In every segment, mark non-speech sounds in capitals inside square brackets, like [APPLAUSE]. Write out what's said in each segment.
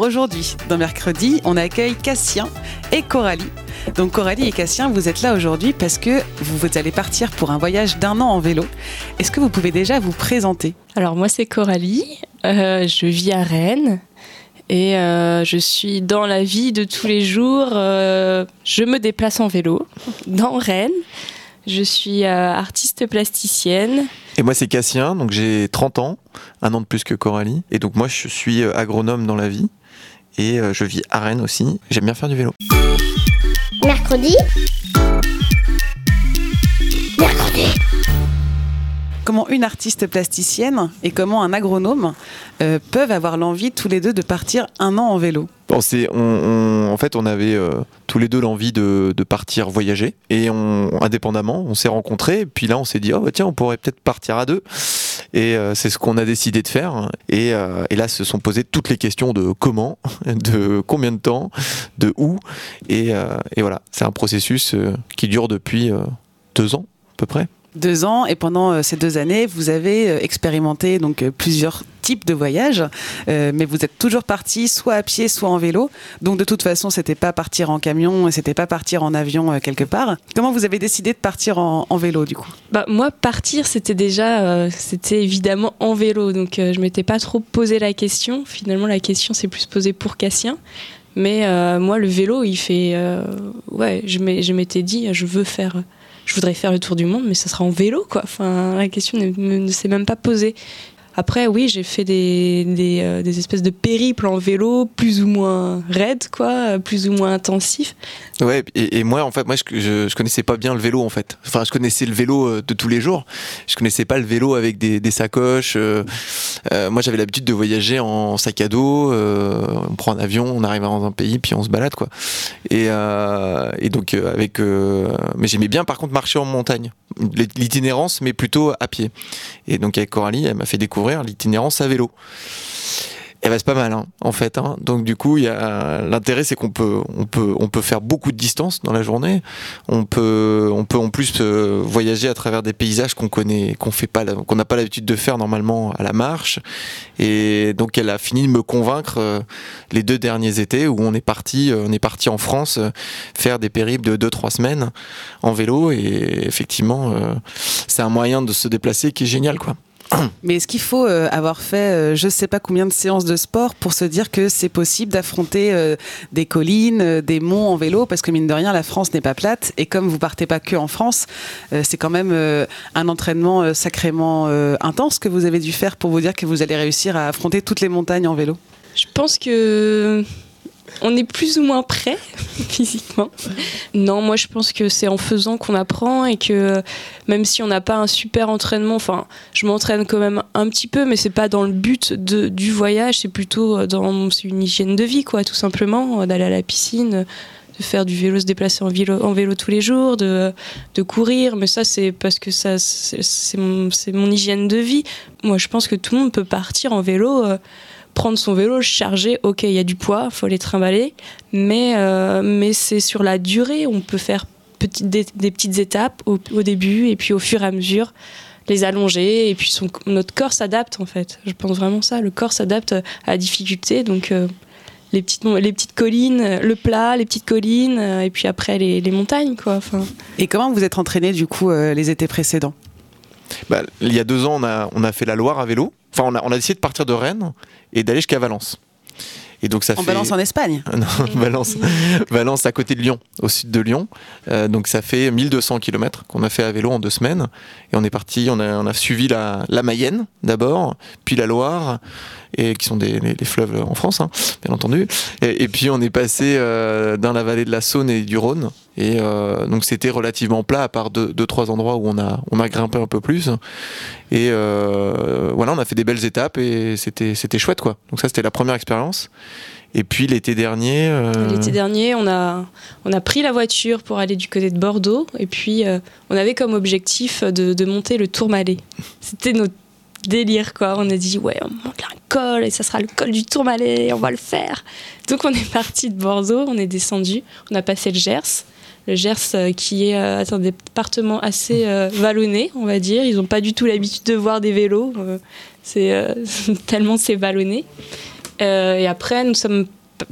Aujourd'hui, dans Mercredi, on accueille Cassien et Coralie. Donc Coralie et Cassien, vous êtes là aujourd'hui parce que vous, vous allez partir pour un voyage d'un an en vélo. Est-ce que vous pouvez déjà vous présenter? Alors moi c'est Coralie, Euh, je vis à Rennes et euh, je suis dans la vie de tous les jours. euh, je me déplace en vélo dans Rennes. Je suis euh, artiste plasticienne. Et moi, c'est Cassien, donc j'ai 30 ans, un an de plus que Coralie. Et donc, moi, je suis agronome dans la vie. Et euh, je vis à Rennes aussi. J'aime bien faire du vélo. Mercredi. Mercredi. Comment une artiste plasticienne et comment un agronome euh, peuvent avoir l'envie tous les deux de partir un an en vélo? On, en fait, on avait euh, tous les deux l'envie de, partir voyager. Et indépendamment, on s'est rencontrés. Et puis là, on s'est dit, oh, bah, tiens, on pourrait peut-être partir à deux. Et euh, c'est ce qu'on a décidé de faire. Et, euh, et là, se sont posées toutes les questions de comment, [LAUGHS] de combien de temps, de où. Et, et voilà, c'est un processus qui dure depuis deux ans, à peu près. Deux ans et pendant ces deux années, vous avez expérimenté donc plusieurs types de voyages, euh, mais vous êtes toujours parti soit à pied, soit en vélo. Donc de toute façon, c'était pas partir en camion, c'était pas partir en avion euh, quelque part. Comment vous avez décidé de partir en, vélo du coup? Bah, moi partir c'était déjà, euh, c'était évidemment en vélo, donc je m'étais pas trop posé la question. Finalement la question s'est plus posée pour Cassien. Mais moi le vélo il fait, ouais, je m'étais dit je veux faire, je voudrais faire le tour du monde, mais ça sera en vélo quoi. Enfin la question ne s'est même pas posée. Après, oui, j'ai fait des, euh, des espèces de périples en vélo, plus ou moins raides, quoi, plus ou moins intensifs. Ouais, et, moi, en fait, moi, je, je, connaissais pas bien le vélo, en fait. Enfin, je connaissais le vélo euh, de tous les jours. Je connaissais pas le vélo avec des, sacoches. euh, moi, j'avais l'habitude de voyager en sac à dos. on prend un avion, on arrive dans un pays, puis on se balade, quoi. Et, et donc, avec. mais j'aimais bien, par contre, marcher en montagne. L'itinérance, mais plutôt à pied. Et donc, avec Coralie, elle m'a fait découvrir l'itinérance à vélo. Eh ben, c'est pas mal, hein, en fait. hein. Donc du coup, il y a l'intérêt, c'est qu'on peut, on peut, on peut faire beaucoup de distance dans la journée. On peut, on peut en plus euh, voyager à travers des paysages qu'on connaît, qu'on fait pas, qu'on n'a pas l'habitude de faire normalement à la marche. Et donc, elle a fini de me convaincre euh, les deux derniers étés où on est parti, euh, on est parti en France faire des périples de 2-3 semaines en vélo. Et effectivement, c'est un moyen de se déplacer qui est génial, quoi. [COUGHS] Mais est-ce qu'il faut euh, avoir fait euh, je sais pas combien de séances de sport pour se dire que c'est possible d'affronter euh, des collines, des monts en vélo? Parce que mine de rien, la France n'est pas plate. Et comme vous partez pas que en France, c'est quand même un entraînement sacrément intense que vous avez dû faire pour vous dire que vous allez réussir à affronter toutes les montagnes en vélo. Je pense que on est plus ou moins prêt [LAUGHS] physiquement. Non, moi je pense que c'est en faisant qu'on apprend et que même si on n'a pas un super entraînement, enfin, je m'entraîne quand même un petit peu, mais c'est pas dans le but de, du voyage, c'est plutôt dans une hygiène de vie, quoi, tout simplement, d'aller à la piscine de faire du vélo, se déplacer en vélo, tous les jours, de, courir, mais ça c'est parce que ça c'est c'est mon, c'est mon hygiène de vie. Moi je pense que tout le monde peut partir en vélo, euh, prendre son vélo, le charger, ok il y a du poids, faut les trimballer, mais, euh, mais c'est sur la durée, on peut faire petit- des, des petites étapes au, au début et puis au fur et à mesure les allonger et puis son, notre corps s'adapte en fait. Je pense vraiment ça, le corps s'adapte à la difficulté donc euh, les petites, les petites collines, le plat, les petites collines euh, et puis après les, les montagnes quoi. Enfin, Et comment vous êtes entraîné du coup euh, les étés précédents? Bah, il y a deux ans, on a, on a fait la Loire à vélo. Enfin, on a, on a décidé de partir de Rennes et d'aller jusqu'à Valence. Et donc ça En fait balance en Espagne [LAUGHS] non, Valence, Valence à côté de Lyon, au sud de Lyon. Euh, donc ça fait 1200 km qu'on a fait à vélo en deux semaines. Et on est parti, on a, on a suivi la, la Mayenne d'abord, puis la Loire, et qui sont des, fleuves en France, hein, bien entendu. Et, puis on est passé euh, dans la vallée de la Saône et du Rhône. Et euh, donc c'était relativement plat à part deux, deux trois endroits où on a on a grimpé un peu plus. Et euh, voilà, on a fait des belles étapes et c'était c'était chouette quoi. Donc ça c'était la première expérience. Et puis l'été dernier. L'été dernier, on a, on a pris la voiture pour aller du côté de Bordeaux et puis on avait comme objectif de, de monter le Tourmalet. C'était notre délire quoi. On a dit ouais, on monte un col et ça sera le col du Tourmalet, on va le faire. Donc on est [LAUGHS] parti de Bordeaux, on est descendu, on a passé le Gers. Le Gers euh, qui est euh, un département assez euh, vallonné, on va dire. Ils n'ont pas du tout l'habitude de voir des vélos. c'est [LAUGHS] tellement c'est vallonné. Et après, nous sommes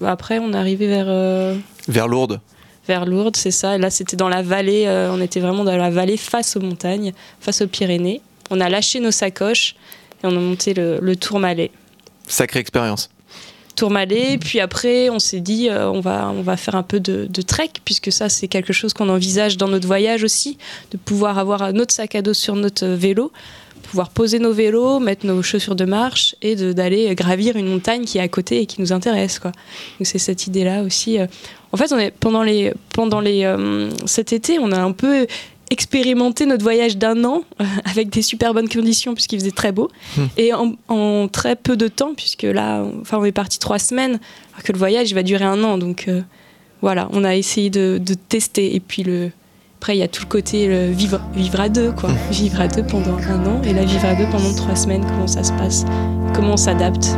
après, on est arrivé vers, vers Lourdes. vers Lourdes, c'est ça. Et là, c'était dans la vallée. euh, on était vraiment dans la vallée face aux montagnes, face aux Pyrénées. On a lâché nos sacoches et on a monté le, le Tourmalet. Sacrée expérience. Tourmalet, puis après, on s'est dit, euh, on, va, on va faire un peu de, de trek, puisque ça, c'est quelque chose qu'on envisage dans notre voyage aussi, de pouvoir avoir notre sac à dos sur notre euh, vélo, pouvoir poser nos vélos, mettre nos chaussures de marche et d'aller gravir une montagne qui est à côté et qui nous intéresse. Quoi. Donc c'est cette idée-là aussi. euh. En fait, on est, pendant, les, pendant les, euh, cet été, on a un peu expérimenté notre voyage d'un an euh, avec des super bonnes conditions puisqu'il faisait très beau. Et en, en très peu de temps puisque là on- enfin on est parti trois semaines alors que le voyage il va durer un an. Donc euh, voilà on a essayé de, de tester. Et puis le après il y a tout le côté le vivre vivre à deux quoi. Vivre à deux pendant un an et là vivre à deux pendant trois semaines comment ça se passe? Comment on s'adapte?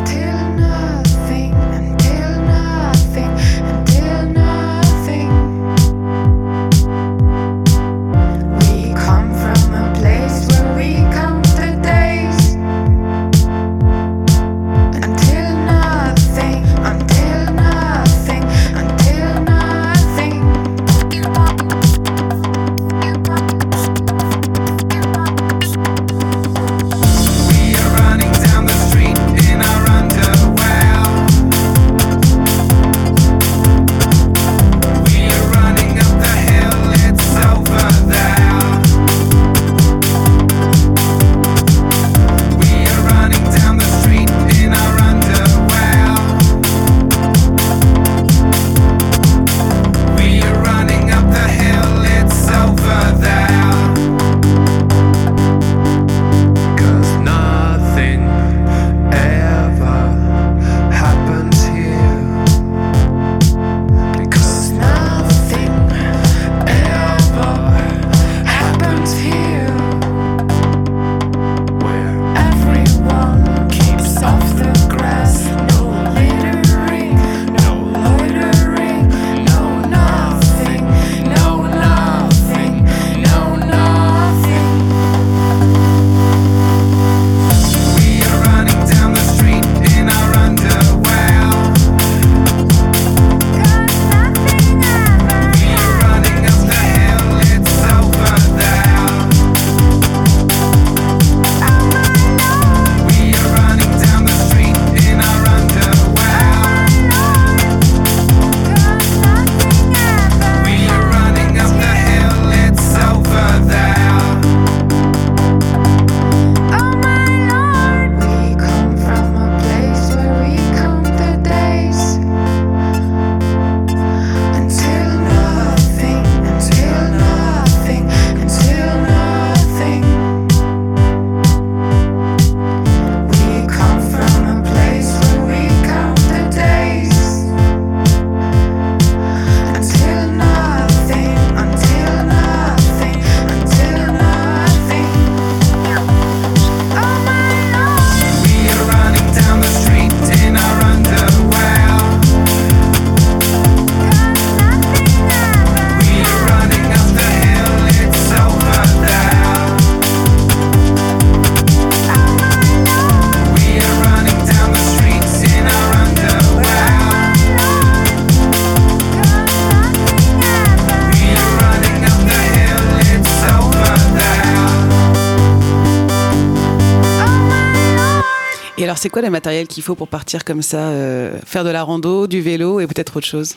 C'est quoi le matériel qu'il faut pour partir comme ça, euh, faire de la rando, du vélo et peut-être autre chose?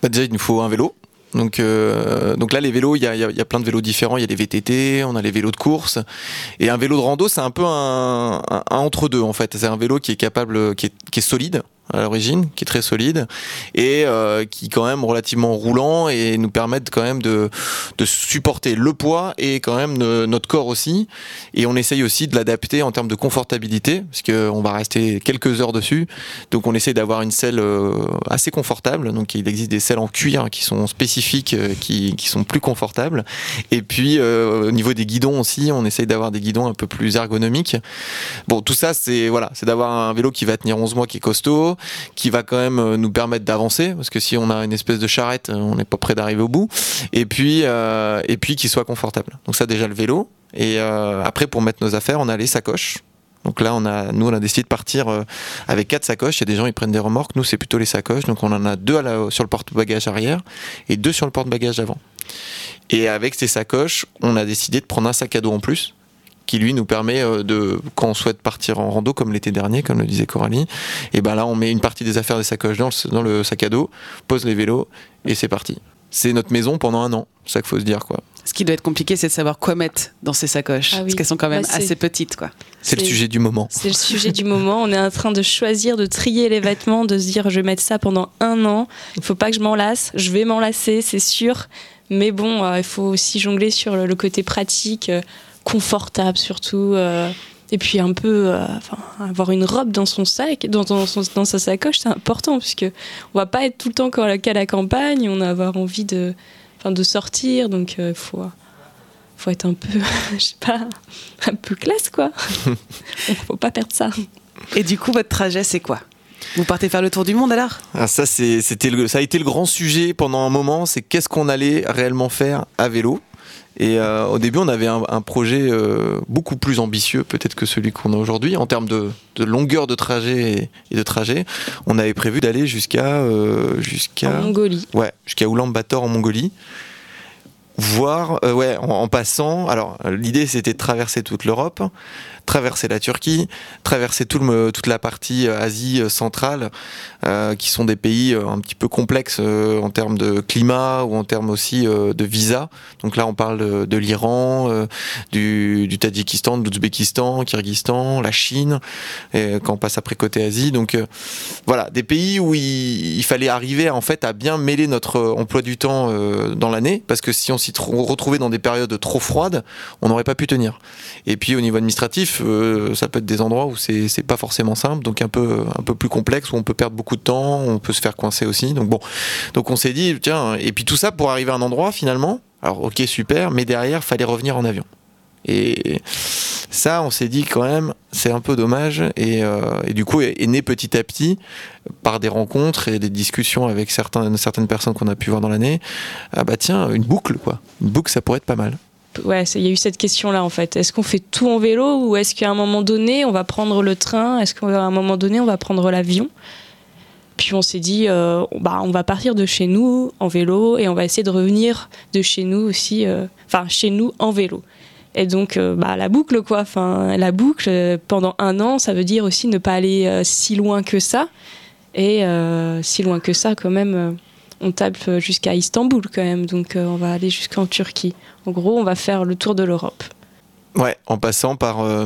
Bah, déjà, il nous faut un vélo. Donc, euh, là, les vélos, il y a, plein de vélos différents. Il y a les VTT, on a les vélos de course. Et un vélo de rando, c'est un peu un, un entre-deux, en fait. C'est un vélo qui est capable, qui est solide à l'origine, qui est très solide et euh, qui est quand même relativement roulant et nous permettent quand même de, de supporter le poids et quand même notre corps aussi. Et on essaye aussi de l'adapter en termes de confortabilité, parce qu'on va rester quelques heures dessus. Donc on essaie d'avoir une selle euh, assez confortable. Donc il existe des selles en cuir qui sont spécifiques, euh, qui, qui sont plus confortables. Et puis euh, au niveau des guidons aussi, on essaye d'avoir des guidons un peu plus ergonomiques. Bon, tout ça, c'est voilà, c'est d'avoir un vélo qui va tenir 11 mois, qui est costaud, qui va quand même euh, nous permettre d'avancer, parce que si on a une espèce de charrette, euh, on n'est pas prêt d'arriver au bout. Et puis, euh, et puis qui soit confortable. Donc ça déjà le vélo. Et euh, après, pour mettre nos affaires, on a les sacoches. Donc là, on a, nous, on a décidé de partir avec quatre sacoches. Il y a des gens, ils prennent des remorques. Nous, c'est plutôt les sacoches. Donc on en a deux la- sur le porte-bagages arrière et deux sur le porte-bagages avant. Et avec ces sacoches, on a décidé de prendre un sac à dos en plus qui lui nous permet euh, de quand on souhaite partir en rando comme l'été dernier comme le disait Coralie et ben là on met une partie des affaires des sacoches dans le, dans le sac à dos pose les vélos et c'est parti c'est notre maison pendant un an c'est ça qu'il faut se dire quoi Ce qui doit être compliqué, c'est de savoir quoi mettre dans ces sacoches. Ah oui. Parce qu'elles sont quand même Bah, assez petites, quoi. c'est le sujet du moment C'est le sujet du moment. On est en train de choisir, de trier les vêtements, de se dire je vais mettre ça pendant un an. Il faut pas que je m'en lasse. Je vais m'en lasser, c'est sûr. Mais bon, euh, il faut aussi jongler sur le, le côté pratique, euh, confortable surtout. euh, et puis un peu, euh, enfin, avoir une robe dans son sac, dans, dans, son- dans sa sacoche, c'est important puisque on va pas être tout le temps qu'à la, campagne. On va avoir envie de, enfin, de sortir, donc il faut, faut être un peu, [LAUGHS] je sais pas, un peu classe quoi. [LAUGHS] faut pas perdre ça. Et du coup, votre trajet, c'est quoi? Vous partez faire le tour du monde alors? Ah, ça, c'était le- ça a été le grand sujet pendant un moment, c'est qu'est-ce qu'on allait réellement faire à vélo. Et euh, au début, on avait un, un projet euh, beaucoup plus ambitieux peut-être que celui qu'on a aujourd'hui en termes de, de longueur de trajet et, et de trajet. On avait prévu d'aller jusqu'à euh, jusqu'à En Mongolie. ouais jusqu'à Ulaanbaatar en Mongolie. Voir, euh, ouais, en, en passant. Alors, l'idée c'était de traverser toute l'Europe, traverser la Turquie, traverser toute la partie euh, Asie euh, centrale, euh, qui sont des pays un petit peu complexes en termes de climat ou en termes aussi de visa. Donc là, on parle de, l'Iran, du, Tadjikistan, de l'Ouzbékistan, Kyrgyzstan, la Chine, et quand on passe après côté Asie. Donc voilà, des pays où il, fallait arriver en fait à bien mêler notre emploi du temps dans l'année, parce que si on s'y tr- retrouvait dans des périodes trop froides, on n'aurait pas pu tenir. Et puis au niveau administratif, euh, ça peut être des endroits où c'est pas forcément simple, donc un peu un peu plus complexe où on peut perdre beaucoup de temps, on peut se faire coincer aussi. Donc bon, donc on s'est dit tiens, et puis tout ça pour arriver à un endroit finalement. Alors ok super, mais derrière fallait revenir en avion. Et ça, on s'est dit quand même, c'est un peu dommage. Et, euh, du coup, est, né petit à petit, par des rencontres et des discussions avec certaines personnes qu'on a pu voir dans l'année. Ah bah tiens, une boucle quoi. Une boucle, ça pourrait être pas mal. Ouais, il y a eu cette question-là en fait. Est-ce qu'on fait tout en vélo ou est-ce qu'à un moment donné on va prendre le train? Est-ce qu'à un moment donné on va prendre l'avion? Puis on s'est dit, euh, bah, on va partir de chez nous en vélo et on va essayer de revenir de chez nous aussi, euh, enfin chez nous en vélo. Et donc, euh, bah, la boucle, quoi. Enfin, la boucle, pendant un an, ça veut dire aussi ne pas aller si loin que ça. Et si loin que ça, quand même, on tape jusqu'à Istanbul, quand même. Donc, euh, on va aller jusqu'en Turquie. En gros, on va faire le tour de l'Europe. Ouais, en passant par. euh,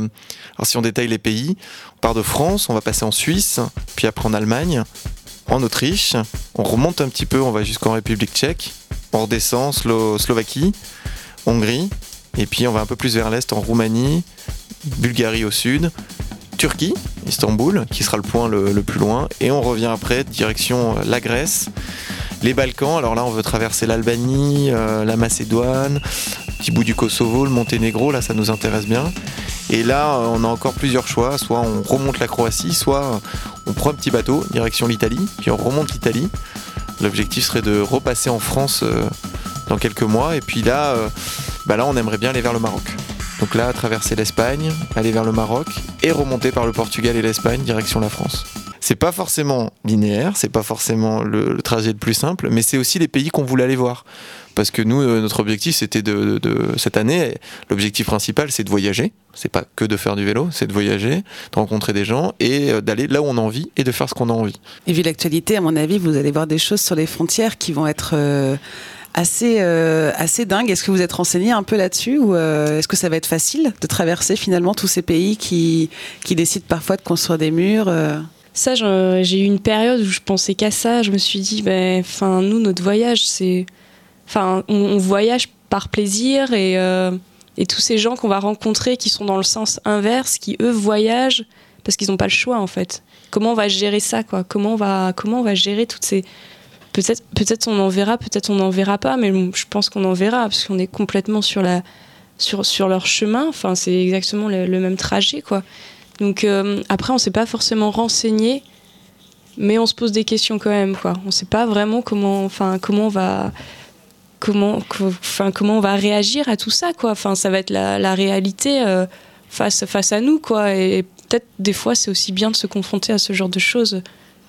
alors si on détaille les pays, on part de France, on va passer en Suisse, puis après en Allemagne, en Autriche, on remonte un petit peu, on va jusqu'en République tchèque, on redescend, Slo- Slovaquie, Hongrie, et puis on va un peu plus vers l'est en Roumanie, Bulgarie au sud, Turquie, Istanbul, qui sera le point le, plus loin, et on revient après direction euh, la Grèce, les Balkans. Alors là, on veut traverser l'Albanie, euh, la Macédoine, petit bout du Kosovo, le Monténégro, là ça nous intéresse bien. Et là, on a encore plusieurs choix. Soit on remonte la Croatie, soit on prend un petit bateau, direction l'Italie, puis on remonte l'Italie. L'objectif serait de repasser en France euh, dans quelques mois. Et puis là, euh, bah là, on aimerait bien aller vers le Maroc. Donc là, traverser l'Espagne, aller vers le Maroc et remonter par le Portugal et l'Espagne, direction la France. C'est pas forcément linéaire, c'est pas forcément le, trajet le plus simple, mais c'est aussi les pays qu'on voulait aller voir. Parce que nous, euh, notre objectif, c'était de, cette année, l'objectif principal, c'est de voyager. C'est pas que de faire du vélo, c'est de voyager, de rencontrer des gens et euh, d'aller là où on a envie et de faire ce qu'on a envie. Et vu l'actualité, à mon avis, vous allez voir des choses sur les frontières qui vont être euh, assez, euh, assez dingue. Est-ce que vous êtes renseigné un peu là-dessus ou est-ce que ça va être facile de traverser finalement tous ces pays qui, qui décident parfois de construire des murs Ça, j'ai eu une période où je pensais qu'à ça. Je me suis dit, ben, enfin, nous, notre voyage, c'est, enfin, on, voyage par plaisir et euh, et tous ces gens qu'on va rencontrer qui sont dans le sens inverse, qui eux voyagent parce qu'ils n'ont pas le choix en fait. Comment on va gérer ça, quoi? Comment on va, comment on va gérer toutes ces Peut-être, peut-être on en verra, peut-être on n'en verra pas, mais je pense qu'on en verra parce qu'on est complètement sur la, sur, sur leur chemin. Enfin, c'est exactement le, le même trajet, quoi. Donc euh, après, on s'est pas forcément renseigné, mais on se pose des questions quand même, quoi. On sait pas vraiment comment, enfin, comment on va, comment, co- enfin, comment on va réagir à tout ça. Enfin, ça va être la, réalité euh, face, face à nous, quoi. Et peut-être des fois, c'est aussi bien de se confronter à ce genre de choses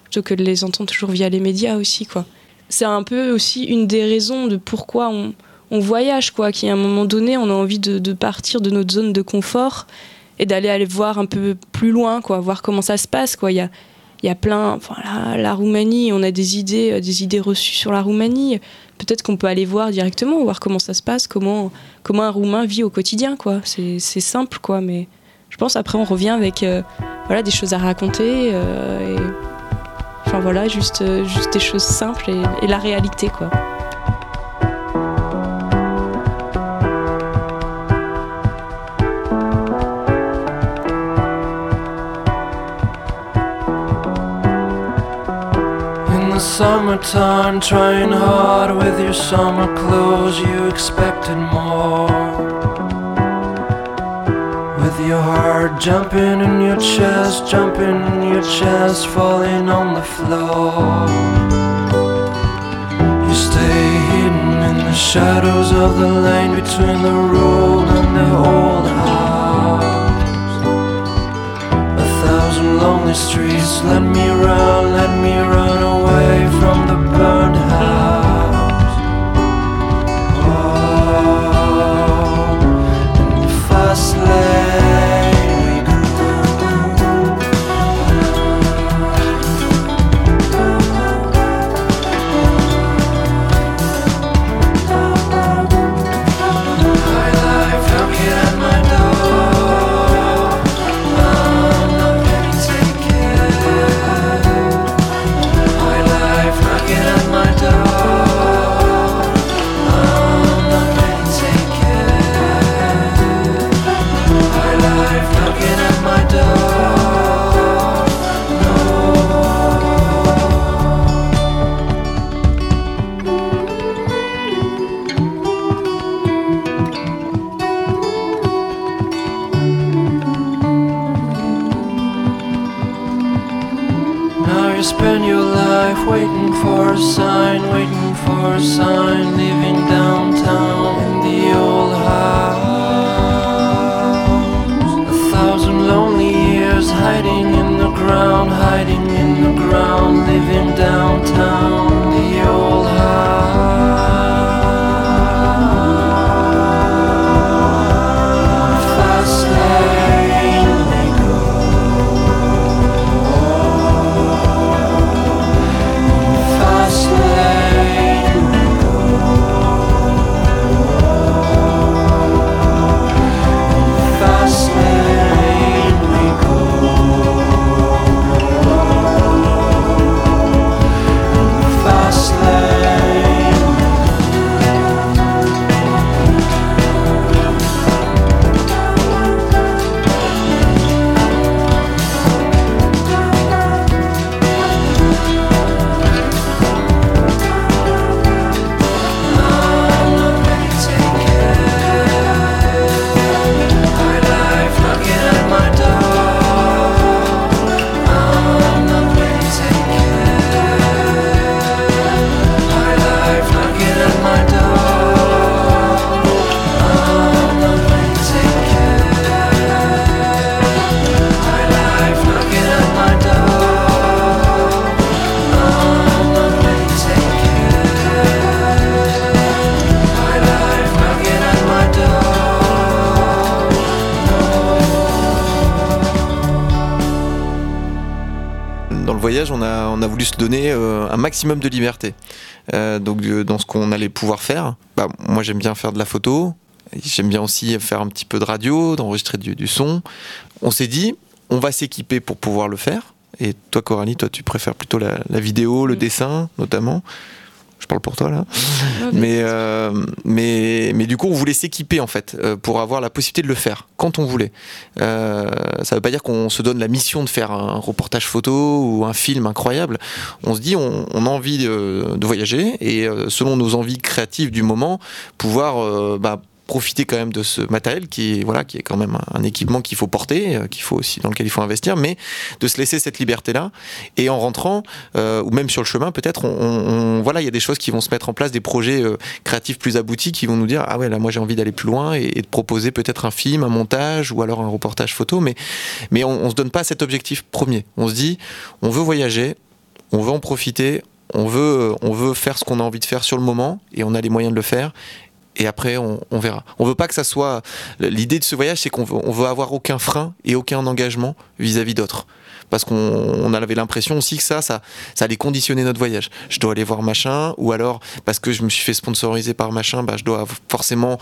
plutôt que de les entendre toujours via les médias aussi, quoi. C'est un peu aussi une des raisons de pourquoi on, voyage, quoi. Qu'à un moment donné, on a envie de partir de notre zone de confort et d'aller aller voir un peu plus loin, quoi, voir comment ça se passe, quoi. Il y a, y a plein, enfin, la, Roumanie, on a des idées, euh, des idées reçues sur la Roumanie. Peut-être qu'on peut aller voir directement, voir comment ça se passe, comment, comment un Roumain vit au quotidien, quoi. C'est simple, quoi, mais je pense après on revient avec, euh, voilà, des choses à raconter euh, enfin voilà, juste, juste des choses simples et, et la réalité, quoi. Summertime, trying hard with your summer clothes, you expected more. With your heart jumping in your chest, jumping in your chest, falling on the floor. You stay hidden in the shadows of the lane between the road and the old house. A thousand lonely streets, let me run, let me run away waiting for a sign, waiting for a sign, living voyage, on a, on a voulu se donner euh, un maximum de liberté. Euh, donc dans ce qu'on allait pouvoir faire, bah, moi j'aime bien faire de la photo, j'aime bien aussi faire un petit peu de radio, d'enregistrer du, du son. On s'est dit, on va s'équiper pour pouvoir le faire. Et toi Coralie, toi tu préfères plutôt la, la vidéo, le Mm. dessin notamment. Je parle pour toi là. Ouais, Mais, euh, mais, mais du coup, on voulait s'équiper en fait euh, pour avoir la possibilité de le faire quand on voulait. Euh, ça veut pas dire qu'on se donne la mission de faire un reportage photo ou un film incroyable. On se dit, on, on a envie de, de voyager et selon nos envies créatives du moment, pouvoir euh, bah, profiter quand même de ce matériel qui voilà qui est quand même un, équipement qu'il faut porter euh, qu'il faut aussi dans lequel il faut investir mais de se laisser cette liberté là et en rentrant euh, ou même sur le chemin peut-être on, voilà il y a des choses qui vont se mettre en place des projets euh, créatifs plus aboutis qui vont nous dire ah ouais là moi j'ai envie d'aller plus loin et, et de proposer peut-être un film un montage ou alors un reportage photo mais mais on, on se donne pas cet objectif premier. On se dit on veut voyager on veut en profiter on veut on veut faire ce qu'on a envie de faire sur le moment et on a les moyens de le faire et après on, on verra. On veut pas que ça soit l'idée de ce voyage, c'est qu'on veut, on veut avoir aucun frein et aucun engagement vis-à-vis d'autres. Parce qu'on on avait l'impression aussi que ça, ça, allait conditionner notre voyage. Je dois aller voir machin, ou alors parce que je me suis fait sponsoriser par machin, bah, je dois forcément,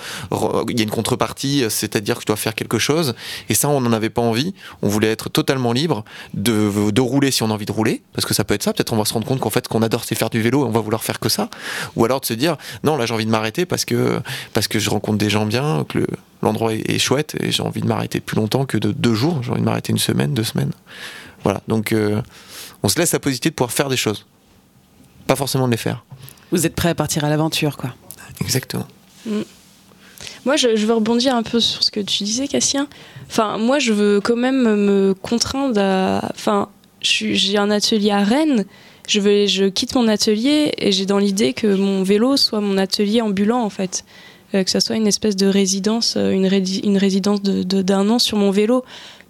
il y a une contrepartie, c'est-à-dire que je dois faire quelque chose. Et ça, on n'en avait pas envie. On voulait être totalement libre de, rouler si on a envie de rouler, parce que ça peut être ça. Peut-être on va se rendre compte qu'en fait, qu'on adore, c'est faire du vélo et on va vouloir faire que ça. Ou alors de se dire, non, là, j'ai envie de m'arrêter parce que, parce que je rencontre des gens bien, que l'endroit est, est chouette et j'ai envie de m'arrêter plus longtemps que de deux jours. J'ai envie de m'arrêter une semaine, deux semaines. Voilà. Donc, euh, on se laisse la possibilité de pouvoir faire des choses. Pas forcément de les faire. Vous êtes prêt à partir à l'aventure, quoi. Exactement. Moi, je, je veux rebondir un peu sur ce que tu disais, Cassien. Enfin, moi, je veux quand même me contraindre à. Enfin, j'ai un atelier à Rennes. Je, vais, je quitte mon atelier et j'ai dans l'idée que mon vélo soit mon atelier ambulant, en fait. Euh, que ça soit une espèce de résidence, euh, une, résidence de- de- d'un an sur mon vélo.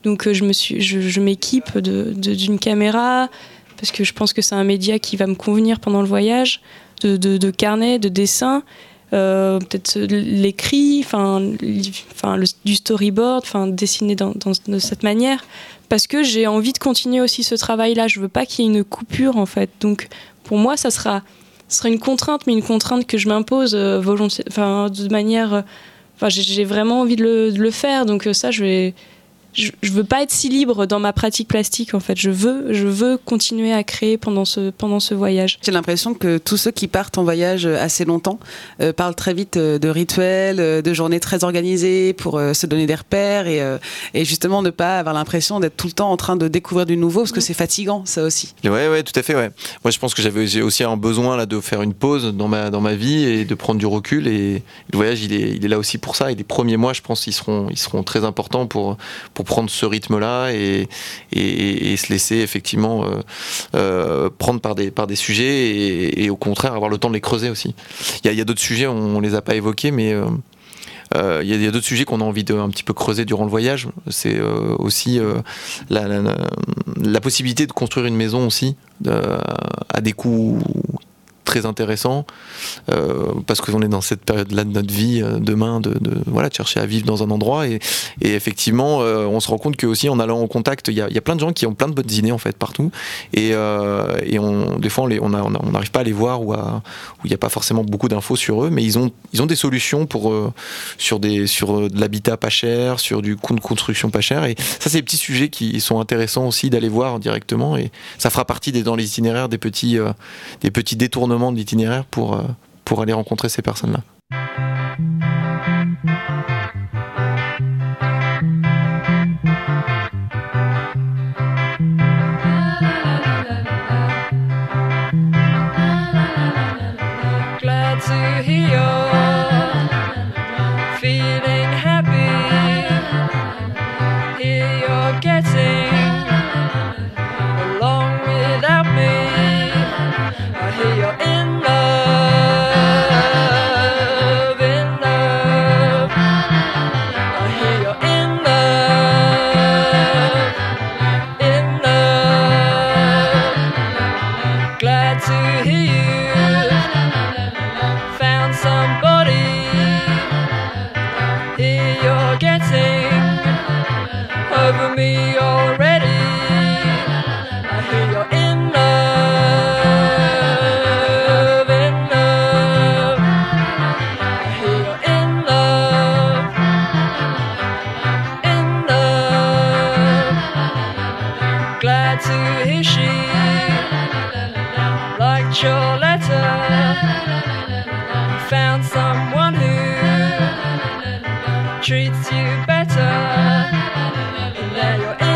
Donc, euh, je, me suis, je, m'équipe d'une caméra parce que je pense que c'est un média qui va me convenir pendant le voyage, de, de, carnet, de dessin peut-être l'écrit, enfin, du storyboard, enfin dessiner dans- de cette manière, parce que j'ai envie de continuer aussi ce travail-là. Je veux pas qu'il y ait une coupure en fait. Donc pour moi, ça sera, ce sera une contrainte, mais une contrainte que je m'impose euh, volontiers, de manière, euh, enfin j'ai- vraiment envie de le, de le faire. Donc euh, ça, je vais je, je veux pas être si libre dans ma pratique plastique en fait. Je veux, je veux continuer à créer pendant ce, pendant ce voyage. J'ai l'impression que tous ceux qui partent en voyage assez longtemps euh, parlent très vite euh, de rituels, euh, de journées très organisées pour euh, se donner des repères et, euh, et justement ne pas avoir l'impression d'être tout le temps en train de découvrir du nouveau parce que c'est fatigant ça aussi. Ouais, ouais, tout à fait, ouais. Moi, je pense que j'avais j'ai aussi un besoin là de faire une pause dans ma dans ma vie et de prendre du recul. Et le voyage, il est il est là aussi pour ça. Et les premiers mois, je pense, ils seront ils seront très importants pour pour prendre ce rythme-là et, se laisser effectivement euh, euh, prendre par des par des sujets et, au contraire avoir le temps de les creuser aussi. Il y a d'autres sujets, on, on les a pas évoqués, mais euh, il y a, d'autres sujets qu'on a envie de un petit peu creuser durant le voyage. C'est aussi la, possibilité de construire une maison aussi à des coûts très intéressants euh, parce qu'on est dans cette période-là de notre vie euh, demain de, voilà chercher à vivre dans un endroit. Et, effectivement euh, on se rend compte que aussi en allant en contact il y a, plein de gens qui ont plein de bonnes idées en fait partout. Et, euh, et on, des fois on n'arrive pas à les voir ou il n'y a pas forcément beaucoup d'infos sur eux mais ils ont ils ont des solutions pour sur des sur de l'habitat pas cher sur du coût de construction pas cher. Et ça c'est des petits sujets qui sont intéressants aussi d'aller voir directement. Et ça fera partie dans les itinéraires des petits des petits détournements pour euh, pour aller rencontrer ces personnes better. You're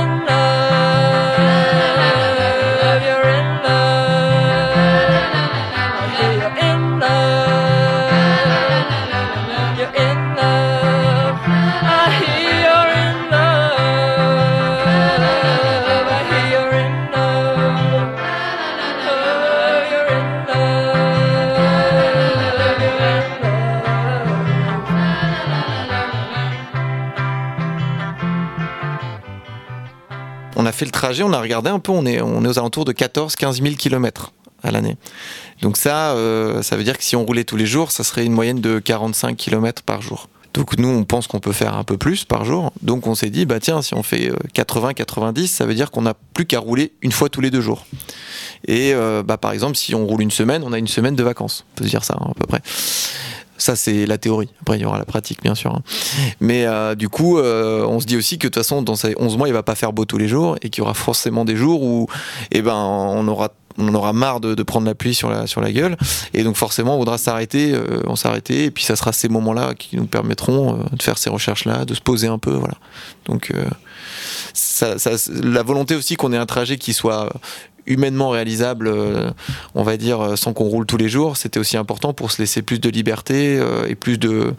fait le trajet, on a regardé un peu, on est, on est aux alentours de 14-15 000 kilomètres à l'année. Donc ça, euh, ça veut dire que si on roulait tous les jours, ça serait une moyenne de 45 km par jour. Donc nous, on pense qu'on peut faire un peu plus par jour. Donc on s'est dit, bah tiens, si on fait 80-90, ça veut dire qu'on n'a plus qu'à rouler une fois tous les deux jours. Et euh, bah, par exemple, si on roule une semaine, on a une semaine de vacances. On peut se dire ça hein, à peu près. Ça, c'est la théorie. Après, il y aura la pratique, bien sûr. hein. Mais euh, du coup, euh, on se dit aussi que de toute façon, dans ces 11 mois, il va pas faire beau tous les jours et qu'il y aura forcément des jours où eh ben, on aura on aura marre de, prendre la pluie sur la, sur la gueule et donc forcément on voudra s'arrêter euh, on s'arrêter et puis ça sera ces moments là qui nous permettront de faire ces recherches là de se poser un peu voilà donc la volonté aussi qu'on ait un trajet qui soit humainement réalisable, euh, on va dire, euh, sans qu'on roule tous les jours, c'était aussi important pour se laisser plus de liberté euh, et plus de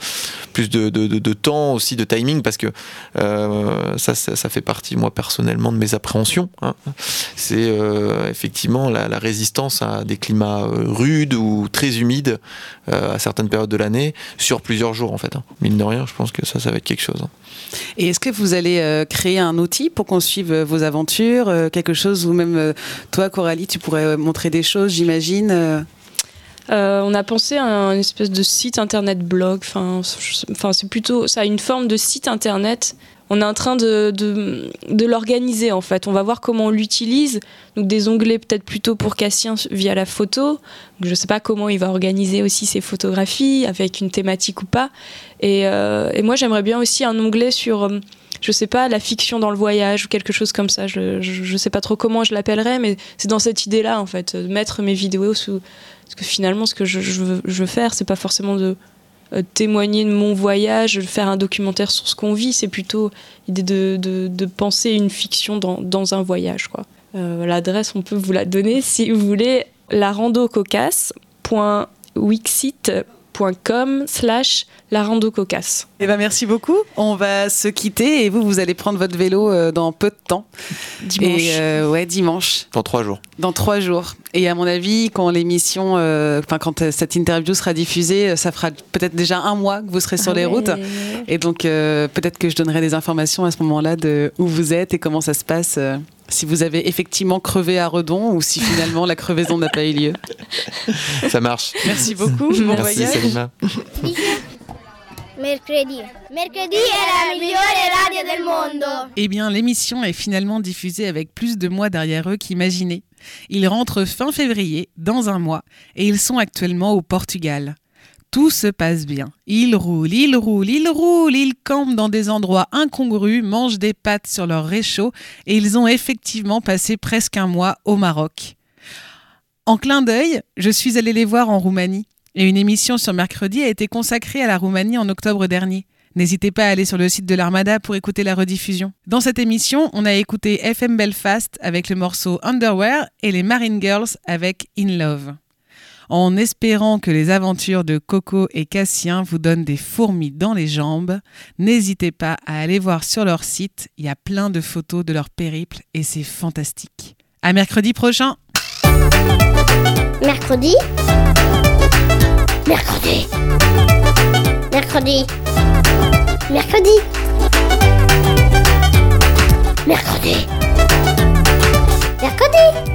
plus de, de, temps aussi, de timing, parce que ça, ça, fait partie, moi personnellement, de mes appréhensions. hein. C'est effectivement la, résistance à des climats rudes ou très humides à certaines périodes de l'année sur plusieurs jours, en fait. hein. Mine de rien, je pense que ça, ça va être quelque chose. hein. Et est-ce que vous allez créer un outil pour qu'on suive vos aventures, quelque chose ou même toi, Coralie, tu pourrais euh, montrer des choses, j'imagine. euh. Euh, on a pensé à un espèce de site internet blog. Enfin, c'est plutôt, ça une forme de site internet. On est en train de, l'organiser en fait. On va voir comment on l'utilise. Donc des onglets peut-être plutôt pour Cassien via la photo. Je ne sais pas comment il va organiser aussi ses photographies avec une thématique ou pas. Et, et moi j'aimerais bien aussi un onglet sur, je sais pas, la fiction dans le voyage ou quelque chose comme ça. Je, je, je sais pas trop comment je l'appellerais, mais c'est dans cette idée-là en fait, de mettre mes vidéos sous parce que finalement, ce que je, veux, veux faire, c'est pas forcément de euh, témoigner de mon voyage, faire un documentaire sur ce qu'on vit, c'est plutôt l'idée de, penser une fiction dans, un voyage. Euh, L'adresse, on peut vous la donner si vous voulez, larandococasse.wixit.com slash larandococasse. Eh ben, merci beaucoup. On va se quitter et vous, vous allez prendre votre vélo euh, dans peu de temps. Dimanche. Et, euh, ouais, dimanche. Dans trois jours. Dans trois jours. Et à mon avis, quand l'émission, euh, enfin quand cette interview sera diffusée, ça fera peut-être déjà un mois que vous serez sur Ah les ouais. routes. Et donc euh, peut-être que je donnerai des informations à ce moment-là de où vous êtes et comment ça se passe. Si vous avez effectivement crevé à Redon ou si finalement la crevaison n'a pas eu lieu. [LAUGHS] Ça marche. Merci beaucoup. Bon Merci, voyage. Salima. Mercredi. Mercredi è la migliore radio del mondo. Eh bien, l'émission est finalement diffusée avec plus de mois derrière eux qu'imaginé. Ils rentrent fin février, dans un mois, et ils sont actuellement au Portugal. Tout se passe bien. Ils roulent, ils roulent, ils roulent, ils campent dans des endroits incongrus, mangent des pâtes sur leur réchaud, et ils ont effectivement passé presque un mois au Maroc. En clin d'œil, je suis allée les voir en Roumanie, et une émission sur mercredi a été consacrée à la Roumanie en octobre dernier. N'hésitez pas à aller sur le site de l'Armada pour écouter la rediffusion. Dans cette émission, on a écouté FM Belfast avec le morceau Underwear et les Marine Girls avec In Love. En espérant que les aventures de Coco et Cassien vous donnent des fourmis dans les jambes, n'hésitez pas à aller voir sur leur site, il y a plein de photos de leur périple et c'est fantastique. À mercredi prochain Mercredi. Mercredi. Mercredi. Mercredi. Mercredi. Mercredi.